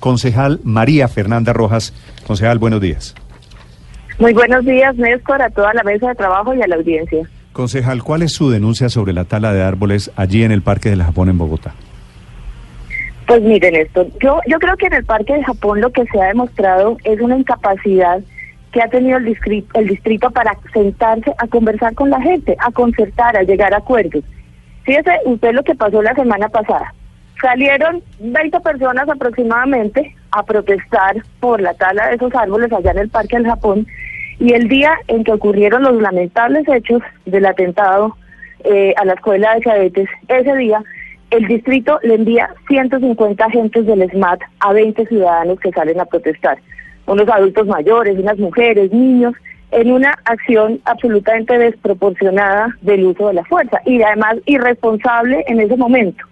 Concejal María Fernanda Rojas. Concejal, buenos días. Muy buenos días, Néstor, a toda la mesa de trabajo y a la audiencia. Concejal, ¿cuál es su denuncia sobre la tala de árboles allí en el Parque del Japón en Bogotá? Pues miren esto, yo, yo creo que en el Parque de Japón lo que se ha demostrado es una incapacidad que ha tenido el distrito, el distrito para sentarse a conversar con la gente, a concertar, a llegar a acuerdos. Fíjese usted lo que pasó la semana pasada. Salieron 20 personas aproximadamente a protestar por la tala de esos árboles allá en el Parque del Japón y el día en que ocurrieron los lamentables hechos del atentado eh, a la escuela de cadetes, ese día el distrito le envía 150 agentes del SMAT a 20 ciudadanos que salen a protestar, unos adultos mayores, unas mujeres, niños, en una acción absolutamente desproporcionada del uso de la fuerza y además irresponsable en ese momento.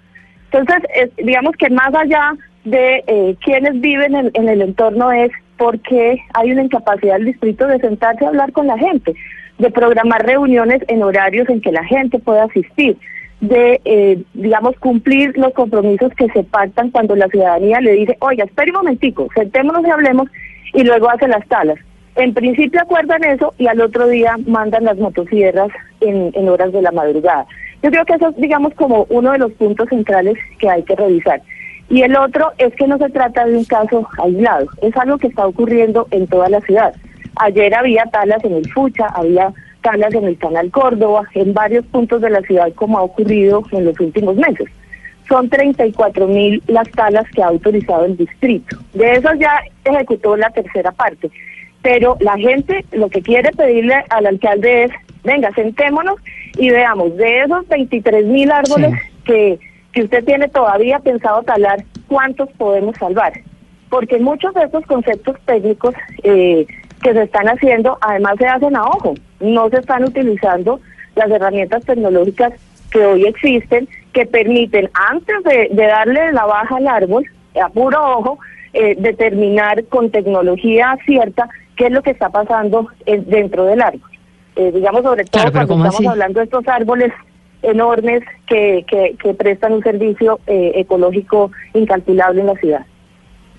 Entonces, digamos que más allá de eh, quienes viven en, en el entorno es porque hay una incapacidad del distrito de sentarse a hablar con la gente, de programar reuniones en horarios en que la gente pueda asistir, de, eh, digamos, cumplir los compromisos que se pactan cuando la ciudadanía le dice, oiga, espere un momentico, sentémonos y hablemos, y luego hace las talas. En principio acuerdan eso y al otro día mandan las motosierras en, en horas de la madrugada. Yo creo que eso es, digamos, como uno de los puntos centrales que hay que revisar. Y el otro es que no se trata de un caso aislado, es algo que está ocurriendo en toda la ciudad. Ayer había talas en el Fucha, había talas en el Canal Córdoba, en varios puntos de la ciudad como ha ocurrido en los últimos meses. Son 34 mil las talas que ha autorizado el distrito. De esas ya ejecutó la tercera parte. Pero la gente lo que quiere pedirle al alcalde es, venga, sentémonos y veamos, de esos 23 mil árboles que que usted tiene todavía pensado talar, ¿cuántos podemos salvar? Porque muchos de estos conceptos técnicos eh, que se están haciendo, además se hacen a ojo, no se están utilizando las herramientas tecnológicas que hoy existen, que permiten, antes de, darle la baja al árbol, a puro ojo, eh, determinar con tecnología cierta qué es lo que está pasando dentro del árbol. Eh, digamos, sobre todo cuando estamos hablando de estos árboles enormes que, que, prestan un servicio eh, ecológico incalculable en la ciudad.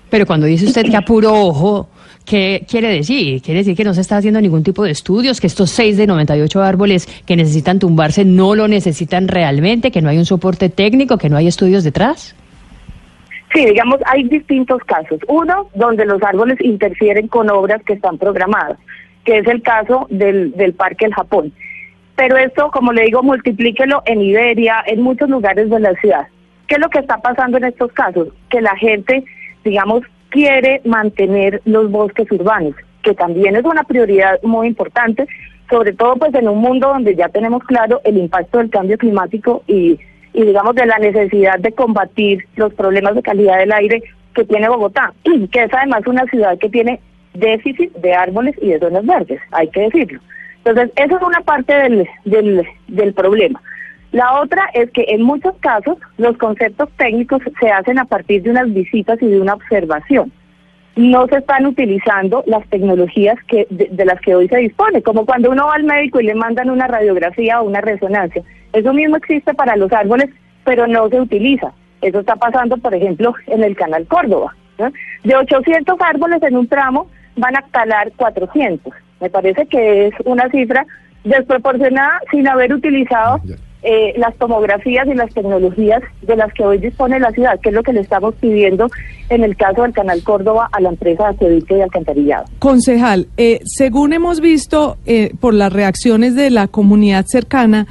Pero cuando dice usted que a puro ojo, ¿qué quiere decir? ¿Quiere decir que no se está haciendo ningún tipo de estudios, que estos 6 de 98 árboles que necesitan tumbarse no lo necesitan realmente, que no hay un soporte técnico, que no hay estudios detrás? Sí, digamos, hay distintos casos. Uno, donde los árboles interfieren con obras que están programadas, que es el caso del, del Parque del Japón. Pero esto, como le digo, multiplíquelo en Iberia, en muchos lugares de la ciudad. ¿Qué es lo que está pasando en estos casos? Que la gente, digamos, quiere mantener los bosques urbanos, que también es una prioridad muy importante, sobre todo pues en un mundo donde ya tenemos claro el impacto del cambio climático y, y digamos de la necesidad de combatir los problemas de calidad del aire que tiene Bogotá, que es además una ciudad que tiene déficit de árboles y de zonas verdes, hay que decirlo. Entonces, eso es una parte del, del, del problema. La otra es que en muchos casos los conceptos técnicos se hacen a partir de unas visitas y de una observación. No se están utilizando las tecnologías que, de, las que hoy se dispone, como cuando uno va al médico y le mandan una radiografía o una resonancia. Eso mismo existe para los árboles, pero no se utiliza. Eso está pasando, por ejemplo, en el Canal Córdoba. De 800 árboles en un tramo van a talar 400. Me parece que es una cifra desproporcionada sin haber utilizado eh, las tomografías y las tecnologías de las que hoy dispone la ciudad, que es lo que le estamos pidiendo en el caso del Canal Córdoba a la empresa de y Alcantarillado. Concejal, eh, según hemos visto eh, por las reacciones de la comunidad cercana,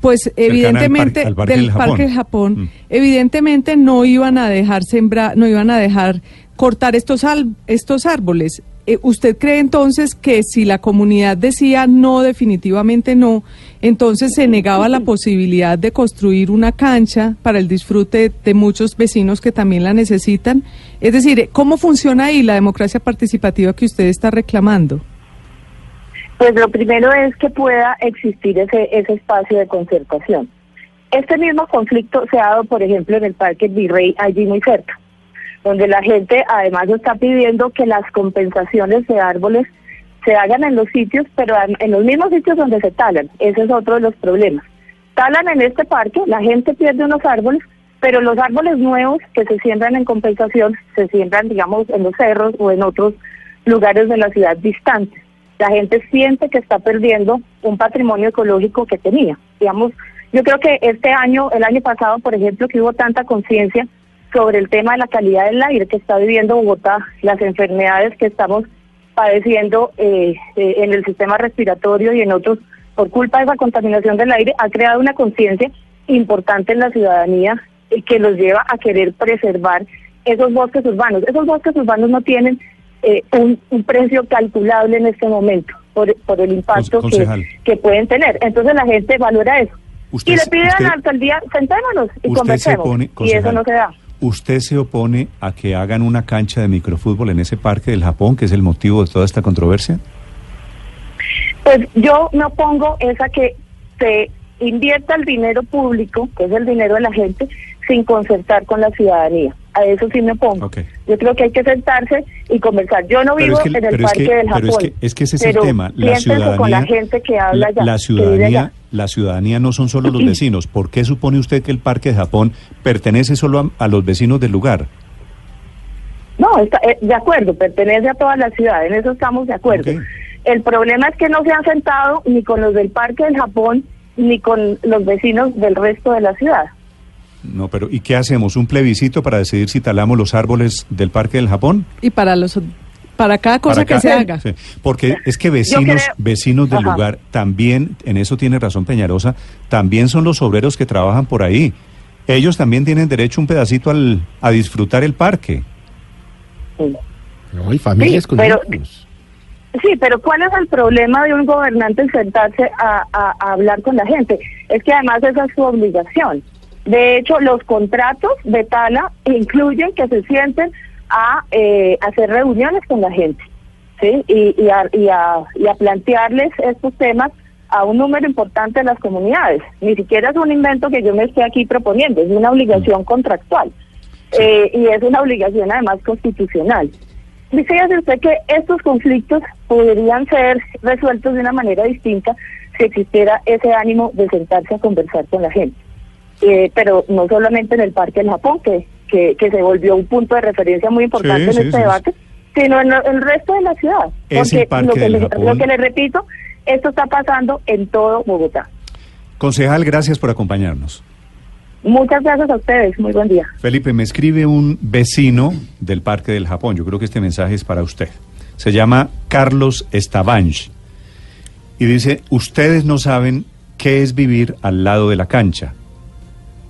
pues evidentemente del Parque del Japón, mm. evidentemente no iban a dejar sembrar, no iban a dejar cortar estos estos árboles ¿usted cree entonces que si la comunidad decía no, definitivamente no, entonces se negaba la posibilidad de construir una cancha para el disfrute de muchos vecinos que también la necesitan? Es decir, ¿cómo funciona ahí la democracia participativa que usted está reclamando? Pues lo primero es que pueda existir ese, ese espacio de concertación. Este mismo conflicto se ha dado, por ejemplo, en el Parque Virrey, allí muy cerca donde la gente además está pidiendo que las compensaciones de árboles se hagan en los sitios, pero en los mismos sitios donde se talan. Ese es otro de los problemas. Talan en este parque, la gente pierde unos árboles, pero los árboles nuevos que se siembran en compensación se siembran, digamos, en los cerros o en otros lugares de la ciudad distantes. La gente siente que está perdiendo un patrimonio ecológico que tenía. Digamos, yo creo que este año, el año pasado, por ejemplo, que hubo tanta conciencia sobre el tema de la calidad del aire que está viviendo Bogotá, las enfermedades que estamos padeciendo eh, eh, en el sistema respiratorio y en otros por culpa de esa contaminación del aire, ha creado una conciencia importante en la ciudadanía y que los lleva a querer preservar esos bosques urbanos. Esos bosques urbanos no tienen eh, un, precio calculable en este momento por, por el impacto que, que, pueden tener. Entonces la gente valora eso. y le piden a la alcaldía, sentémonos y conversemos. y eso no se da. ¿Usted se opone a que hagan una cancha de microfútbol en ese parque del Japón, que es el motivo de toda esta controversia? Pues yo me opongo es a que se invierta el dinero público, que es el dinero de la gente, sin concertar con la ciudadanía. A eso sí me opongo. Yo creo que hay que sentarse y conversar. Yo no vivo en el parque del Japón. Pero es que, ese es el tema. La ciudadanía, con la gente que habla la ciudadanía, la ciudadanía no son solo los vecinos. ¿Por qué supone usted que el parque de Japón pertenece solo a, los vecinos del lugar? No, está, eh, de acuerdo, pertenece a toda la ciudad, en eso estamos de acuerdo. El problema es que no se han sentado ni con los del Parque del Japón ni con los vecinos del resto de la ciudad. No, pero ¿y qué hacemos? ¿Un plebiscito para decidir si talamos los árboles del Parque del Japón? Y para los para cada cosa que se haga. Porque es que vecinos, vecinos del lugar también, en eso tiene razón Peñarosa, también son los obreros que trabajan por ahí. Ellos también tienen derecho un pedacito al, a disfrutar el parque. No, hay familias con pero, Sí, pero ¿cuál es el problema de un gobernante sentarse a hablar con la gente? Es que además esa es su obligación. De hecho, los contratos de Tala incluyen que se sienten a eh, hacer reuniones con la gente, ¿sí? Y, a, y, a, y a plantearles estos temas a un número importante de las comunidades. Ni siquiera es un invento que yo me esté aquí proponiendo, es una obligación contractual. Eh, y es una obligación además constitucional. Dice usted que estos conflictos podrían ser resueltos de una manera distinta si existiera ese ánimo de sentarse a conversar con la gente. Eh, pero no solamente en el Parque del Japón, que, que, se volvió un punto de referencia muy importante en este debate, sino en el resto de la ciudad. Porque lo que, le, lo que le repito, esto está pasando en todo Bogotá. Concejal, gracias por acompañarnos. Muchas gracias a ustedes, muy buen día. Felipe, me escribe un vecino del Parque del Japón, yo creo que este mensaje es para usted. Se llama Carlos Estabanch y dice, ustedes no saben qué es vivir al lado de la cancha.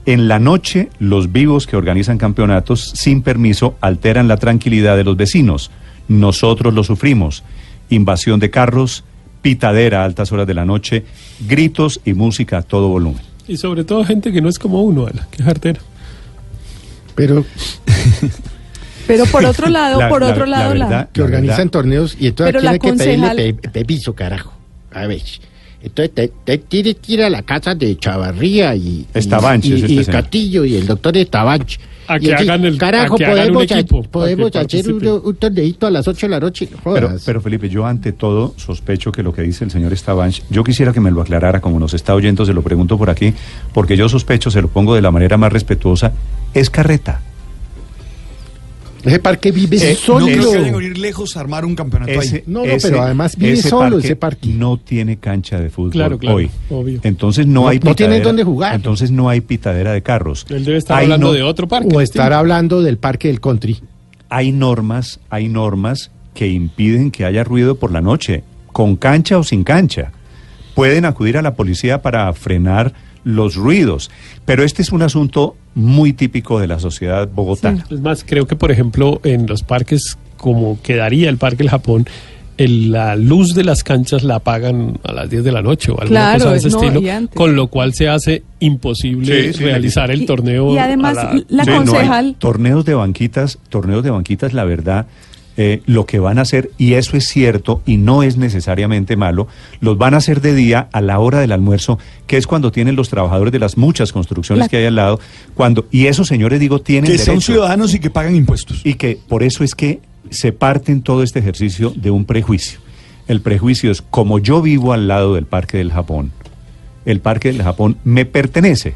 En la noche, los vivos que organizan campeonatos sin permiso alteran la tranquilidad de los vecinos. Nosotros lo sufrimos. Invasión de carros, pitadera a altas horas de la noche, gritos y música a todo volumen. Y sobre todo gente que no es como uno, que es artero. Pero... Pero por otro lado, por otro lado, la, que organizan torneos y entonces tiene que pedirle permiso, carajo. A ver. Entonces te, te tienes que ir a la casa de Chavarría y, Estabanche, y, este Castillo y el doctor Estabanche. A que hagan el Carajo, podemos, podemos hacer un, un, torneito a las 8 de la noche. Pero, pero, Felipe, yo ante todo sospecho que lo que dice el señor Estabanche, yo quisiera que me lo aclarara, como nos está oyendo, se lo pregunto por aquí, porque yo sospecho, se lo pongo de la manera más respetuosa, es carreta. Ese parque vive eh, solo. No creo que ir lejos a armar un campeonato ahí. No, no, pero además vive solo ese parque. No tiene cancha de fútbol claro, claro, hoy. Obvio. Entonces no, hay No tiene dónde jugar. Entonces no hay pitadera de carros. Él debe estar hablando de otro parque. O estar hablando del parque del country. Hay normas, hay normas que impiden que haya ruido por la noche, con cancha o sin cancha. Pueden acudir a la policía para frenar los ruidos. Pero este es un asunto muy típico de la sociedad bogotana. es más, creo que, por ejemplo, en los parques como quedaría el Parque del Japón, la luz de las canchas la apagan a las 10 de la noche o alguna cosa de ese estilo, con lo cual se hace imposible realizar el torneo. Y, además, la, concejal. torneos de banquitas, torneos de banquitas, la verdad. Eh, lo que van a hacer, y eso es cierto y no es necesariamente malo, los van a hacer de día a la hora del almuerzo, que es cuando tienen los trabajadores de las muchas construcciones que hay al lado, cuando, y esos señores, digo, tienen... Que son ciudadanos y que pagan impuestos. Y que por eso es que se parte en todo este ejercicio de un prejuicio. El prejuicio es, como yo vivo al lado del Parque del Japón, el Parque del Japón me pertenece.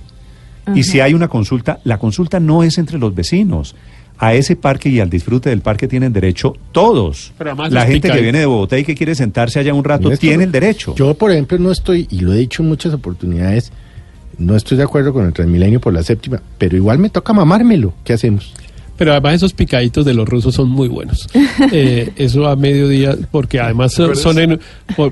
Y si hay una consulta, la consulta no es entre los vecinos. A ese parque y al disfrute del parque tienen derecho todos. La gente que viene de Bogotá y que quiere sentarse allá un rato tiene el derecho. Yo, por ejemplo, no estoy, y lo he dicho en muchas oportunidades, no estoy de acuerdo con el Transmilenio por la séptima, pero igual me toca mamármelo. ¿Qué hacemos? Pero además esos picaditos de los rusos son muy buenos. Eh, eso a mediodía, porque además son, en,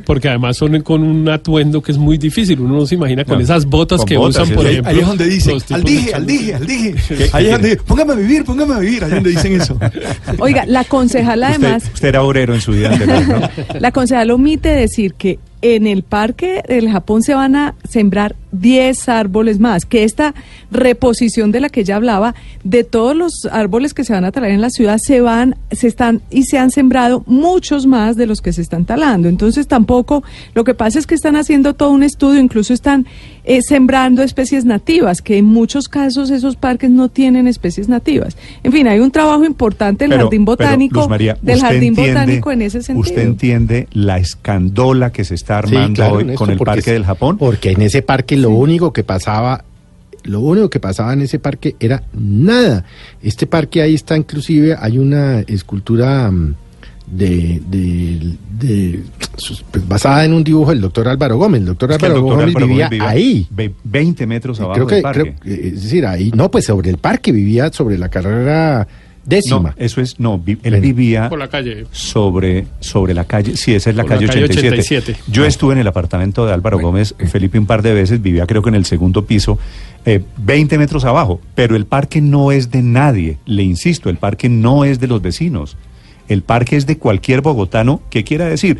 porque además son con un atuendo que es muy difícil. Uno no se imagina con esas botas que usan, por ejemplo. Ahí es donde dicen, al dije, al dije, al dije. Ahí es donde, póngame a vivir, póngame a vivir. Ahí es donde dicen eso. Oiga, la concejala además... Usted, era obrero en su vida anterior, ¿no? La concejala omite decir que en el parque del Japón se van a sembrar 10 árboles más, que esta reposición de la que ya hablaba, de todos los árboles que se van a traer en la ciudad, se van, se están y se han sembrado muchos más de los que se están talando. Entonces tampoco, lo que pasa es que están haciendo todo un estudio, incluso están eh, sembrando especies nativas, que en muchos casos esos parques no tienen especies nativas. En fin, hay un trabajo importante del jardín botánico, del jardín botánico en ese sentido. ¿Usted entiende la escandola que se está armando hoy con el Parque del Japón. Porque en ese parque lo único que pasaba lo único que pasaba en ese parque era nada. Este parque ahí está inclusive, hay una escultura mm, de, de, pues, basada en un dibujo del doctor Álvaro Gómez. El doctor Álvaro Gómez vivía ahí. 20 metros abajo del parque. es decir, ahí, no, pues sobre el parque, vivía sobre la carrera décima. No, eso es, no, él vivía Por la calle. sobre sobre la calle, sí, esa es la, calle, 87. Yo estuve en el apartamento de Álvaro Gómez, Felipe un par de veces, vivía creo que en el segundo piso, eh, 20 metros abajo, pero el parque no es de nadie, le insisto, el parque no es de los vecinos, el parque es de cualquier bogotano, ¿qué quiera decir?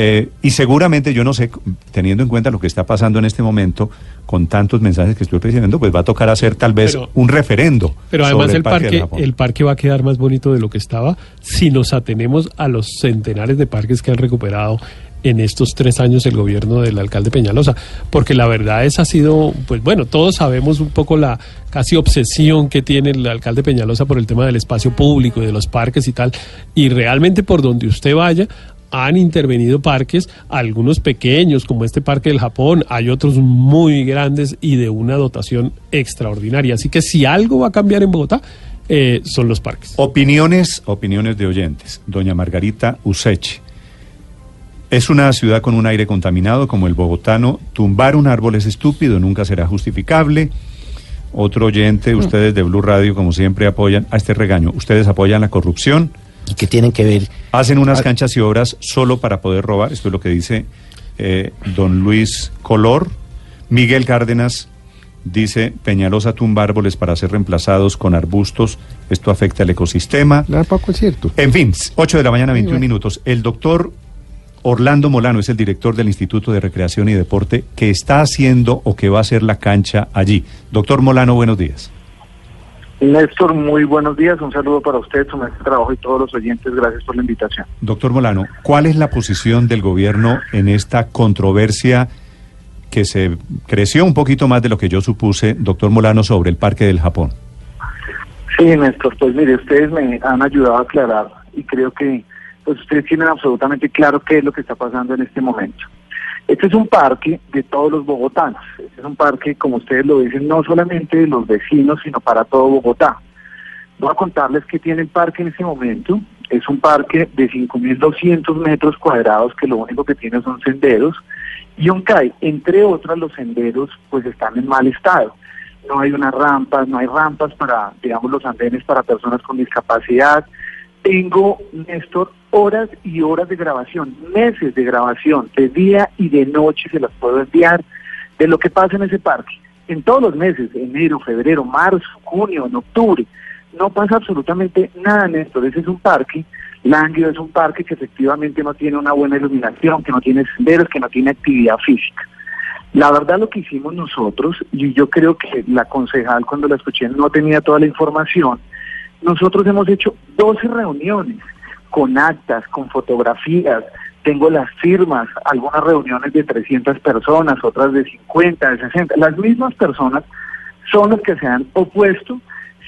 Eh, y seguramente, yo no sé, teniendo en cuenta lo que está pasando en este momento, con tantos mensajes que estoy recibiendo, pues va a tocar hacer tal vez un referendo. Pero además el, parque, el parque va a quedar más bonito de lo que estaba si nos atenemos a los centenares de parques que han recuperado en estos tres años el gobierno del alcalde Peñalosa, porque la verdad es ha sido, pues bueno, todos sabemos un poco la casi obsesión que tiene el alcalde Peñalosa por el tema del espacio público y de los parques y tal, y realmente por donde usted vaya han intervenido parques, algunos pequeños como este parque del Japón, hay otros muy grandes y de una dotación extraordinaria. Así que si algo va a cambiar en Bogotá, eh, son los parques. Opiniones, opiniones de oyentes. Doña Margarita Useche. Es una ciudad con un aire contaminado como el bogotano. Tumbar un árbol es estúpido, nunca será justificable. Otro oyente, mm. ustedes de Blue Radio, como siempre, apoyan a este regaño. Ustedes apoyan la corrupción y que tienen que ver. Hacen unas canchas y obras solo para poder robar. Esto es lo que dice eh, don Luis Color. Miguel Cárdenas dice Peñalosa tumba árboles para ser reemplazados con arbustos. Esto afecta al ecosistema. Tampoco es cierto. En fin, 8 de la mañana, 21 minutos. El doctor Orlando Molano es el director del Instituto de Recreación y Deporte que está haciendo o que va a hacer la cancha allí. Doctor Molano, buenos días. Néstor, muy buenos días. Un saludo para usted, su maestro trabajo y todos los oyentes. Gracias por la invitación. Doctor Molano, ¿cuál es la posición del gobierno en esta controversia que se creció un poquito más de lo que yo supuse, doctor Molano, sobre el Parque del Japón? Sí, Néstor, pues mire, ustedes me han ayudado a aclarar y creo que pues ustedes tienen absolutamente claro qué es lo que está pasando en este momento. Este es un parque de todos los bogotanos. Es un parque, como ustedes lo dicen, no solamente de los vecinos, sino para todo Bogotá. Voy a contarles que tiene el parque en este momento. Es un parque de 5.200 metros cuadrados que lo único que tiene son senderos. Y aunque hay, entre otras, los senderos pues están en mal estado. No hay unas rampas, no hay rampas para, digamos, los andenes para personas con discapacidad. Tengo, Néstor, horas y horas de grabación, meses de grabación, de día y de noche se las puedo enviar de lo que pasa en ese parque. En todos los meses, enero, febrero, marzo, junio, en octubre, No pasa absolutamente nada, Néstor. Ese es un parque, Lánguido es un parque que efectivamente no tiene una buena iluminación, que no tiene senderos, que no tiene actividad física. La verdad lo que hicimos nosotros, y yo creo que la concejal cuando la escuché no tenía toda la información, nosotros hemos hecho 12 reuniones con actas, con fotografías, tengo las firmas, algunas reuniones de 300 personas, otras de 50, de 60. Las mismas personas son las que se han opuesto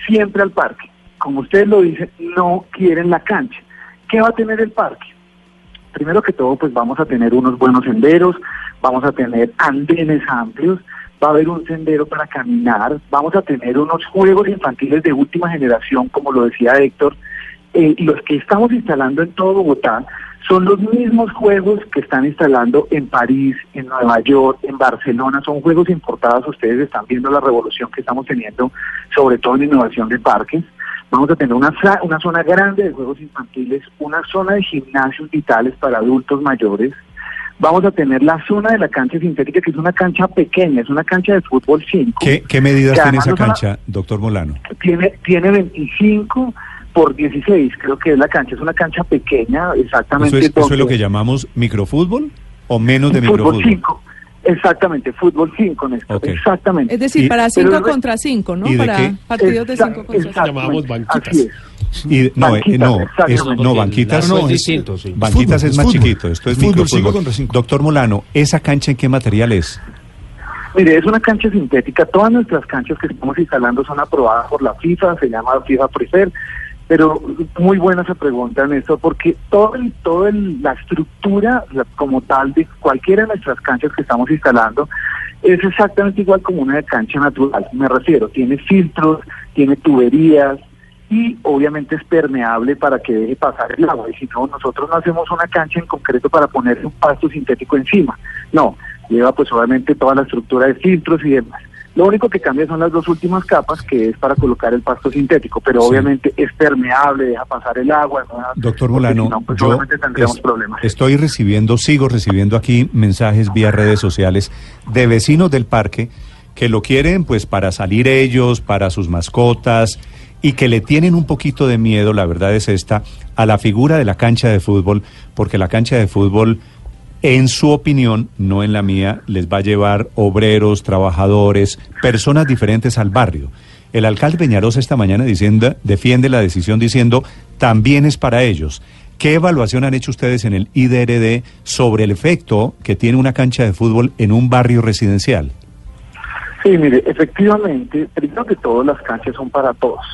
siempre al parque. Como ustedes lo dicen, no quieren la cancha. ¿Qué va a tener el parque? Primero que todo, pues vamos a tener unos buenos senderos, vamos a tener andenes amplios, va a haber un sendero para caminar, vamos a tener unos juegos infantiles de última generación, como lo decía Héctor, eh, los que estamos instalando en todo Bogotá son los mismos juegos que están instalando en París, en Nueva York, en Barcelona, son juegos importados, ustedes están viendo la revolución que estamos teniendo, sobre todo en innovación de parques. Vamos a tener una, una zona grande de juegos infantiles, una zona de gimnasios vitales para adultos mayores, vamos a tener la zona de la cancha sintética, que es una cancha pequeña, es una cancha de fútbol 5. ¿Qué, medidas tiene esa cancha, doctor Molano? Tiene, tiene 25 por 16, creo que es la cancha, es una cancha pequeña, exactamente. ¿Eso es, lo que llamamos microfútbol o menos de fútbol microfútbol? 5. Exactamente, fútbol 5, Néstor. Exactamente. Es decir, para 5 contra 5, ¿no? Para partidos de 5 contra 5. Llamamos banquitas. Y, no, eh, no, es, no, banquitas no, es distinto. Sí. Banquitas es más chiquito. Esto es fútbol 5 contra 5. Doctor Molano, ¿esa cancha en qué material es? Mire, es una cancha sintética. Todas nuestras canchas que estamos instalando son aprobadas por la FIFA, se llama FIFA Prefer. Pero muy buena esa pregunta, Néstor, porque todo el, todo la estructura como tal de cualquiera de nuestras canchas que estamos instalando es exactamente igual como una cancha natural. Me refiero, tiene filtros, tiene tuberías y obviamente es permeable para que deje pasar el agua. Y si no, nosotros no hacemos una cancha en concreto para poner un pasto sintético encima. No, lleva pues obviamente toda la estructura de filtros y demás. Lo único que cambia son las dos últimas capas, que es para colocar el pasto sintético, pero obviamente es permeable, deja pasar el agua. Doctor Molano, pues, yo problemas. estoy recibiendo, sigo recibiendo aquí mensajes vía redes sociales de vecinos del parque que lo quieren pues para salir ellos, para sus mascotas y que le tienen un poquito de miedo, la verdad es esta, a la figura de la cancha de fútbol, porque la cancha de fútbol en su opinión, no en la mía, les va a llevar obreros, trabajadores, personas diferentes al barrio. El alcalde Peñarosa esta mañana diciendo, defiende la decisión diciendo, también es para ellos. ¿Qué evaluación han hecho ustedes en el IDRD sobre el efecto que tiene una cancha de fútbol en un barrio residencial? Sí, mire, efectivamente, primero que todo las canchas son para todos,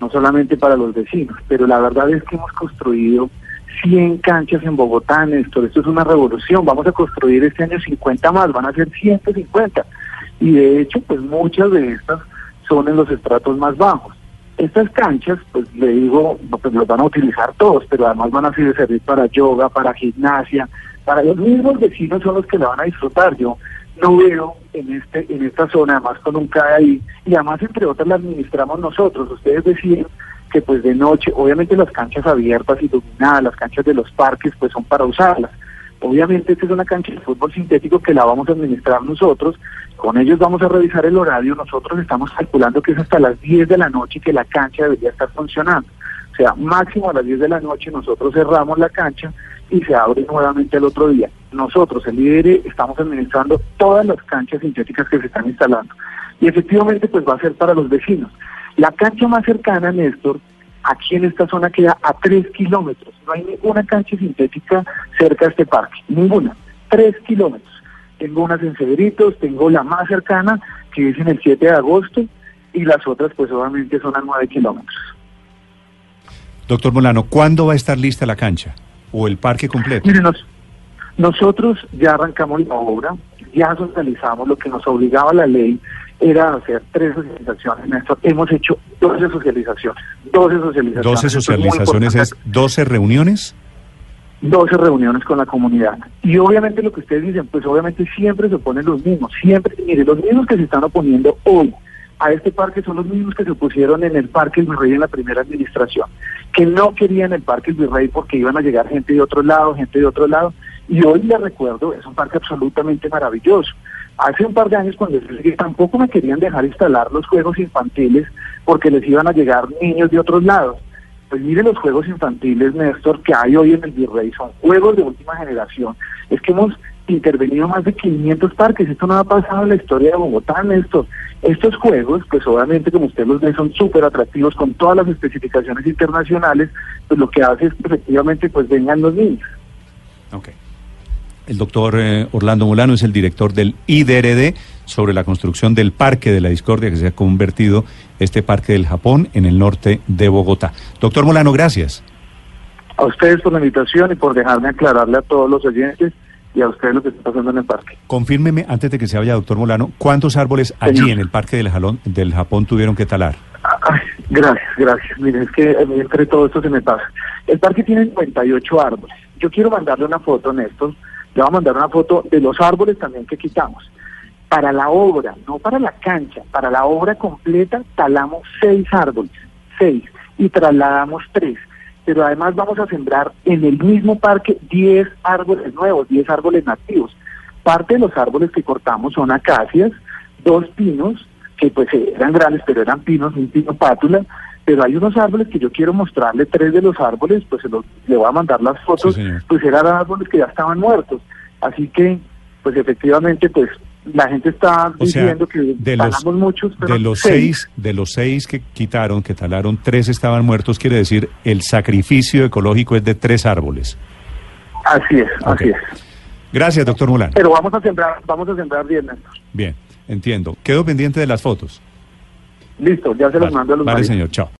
no solamente para los vecinos, pero la verdad es que hemos construido 100 canchas en Bogotá, Néstor. Esto es una revolución. Vamos a construir este año 50 más, van a ser 150. Y de hecho, pues muchas de estas son en los estratos más bajos. Estas canchas, pues le digo, pues los van a utilizar todos, pero además van a servir para yoga, para gimnasia, para los mismos vecinos son los que la van a disfrutar. Yo no veo en este en esta zona, además con un CAE ahí, y además entre otras la administramos nosotros. Ustedes decían pues de noche, obviamente las canchas abiertas, iluminadas, las canchas de los parques, pues son para usarlas. Obviamente esta es una cancha de fútbol sintético que la vamos a administrar nosotros, con ellos vamos a revisar el horario, nosotros estamos calculando que es hasta las 10 de la noche que la cancha debería estar funcionando. O sea, máximo a las 10 de la noche nosotros cerramos la cancha y se abre nuevamente el otro día. Nosotros, el líder, estamos administrando todas las canchas sintéticas que se están instalando. Y efectivamente, pues va a ser para los vecinos. La cancha más cercana, Néstor, aquí en esta zona queda a tres kilómetros. No hay ninguna cancha sintética cerca de este parque, ninguna. Tres kilómetros. Tengo unas en Cedritos, tengo la más cercana, que es en el 7 de agosto, y las otras, pues obviamente, son a nueve kilómetros. Doctor Molano, ¿cuándo va a estar lista la cancha o el parque completo? Mire, nosotros ya arrancamos la obra, ya socializamos lo que nos obligaba la ley era hacer tres socializaciones. Néstor. Hemos hecho 12 socializaciones. 12 socializaciones. 12 socializaciones es, 12 reuniones. 12 reuniones con la comunidad. Y obviamente lo que ustedes dicen, pues obviamente siempre se oponen los mismos. Siempre, mire, los mismos que se están oponiendo hoy a este parque son los mismos que se opusieron en el Parque El Virrey en la primera administración, que no querían el Parque El Virrey porque iban a llegar gente de otro lado, gente de otro lado. Y hoy les recuerdo, es un parque absolutamente maravilloso. Hace un par de años cuando tampoco me querían dejar instalar los juegos infantiles porque les iban a llegar niños de otros lados. Pues mire los juegos infantiles, Néstor, que hay hoy en el Virrey, son juegos de última generación. Es que hemos intervenido más de 500 parques, esto no ha pasado en la historia de Bogotá, Néstor. Estos juegos, pues obviamente como usted los ve, son súper atractivos con todas las especificaciones internacionales, pues lo que hace es que efectivamente pues vengan los niños. Ok. El doctor eh, Orlando Molano es el director del IDRD sobre la construcción del Parque de la Discordia que se ha convertido este Parque del Japón en el norte de Bogotá. Doctor Molano, gracias. A ustedes por la invitación y por dejarme aclararle a todos los oyentes y a ustedes lo que está pasando en el parque. Confírmeme, antes de que se vaya, doctor Molano, ¿cuántos árboles allí en el Parque del, Jalón, del Japón tuvieron que talar? Ay, gracias, gracias. Miren, es que entre todo esto se me pasa. El parque tiene 58 árboles. Yo quiero mandarle una foto, Néstor, le voy a mandar una foto de los árboles también que quitamos. Para la obra, no para la cancha, para la obra completa talamos seis árboles, seis, y trasladamos tres. Pero además vamos a sembrar en el mismo parque diez árboles nuevos, diez árboles nativos. Parte de los árboles que cortamos son acacias, dos pinos, que pues eran grandes, pero eran pinos, un pino pátula, pero hay unos árboles que yo quiero mostrarle, tres de los árboles, pues se los, le voy a mandar las fotos, pues eran árboles que ya estaban muertos. Así que, pues efectivamente, pues la gente está diciendo que de los, muchos, pero de los seis. de los seis que quitaron, que talaron, tres estaban muertos, quiere decir el sacrificio ecológico es de tres árboles. Así es, así es. Gracias, doctor Mulán. Pero vamos a sembrar, vamos a sembrar bien, Bien, entiendo. Quedo pendiente de las fotos. Listo, ya se los mando a los Vale, señor, chao.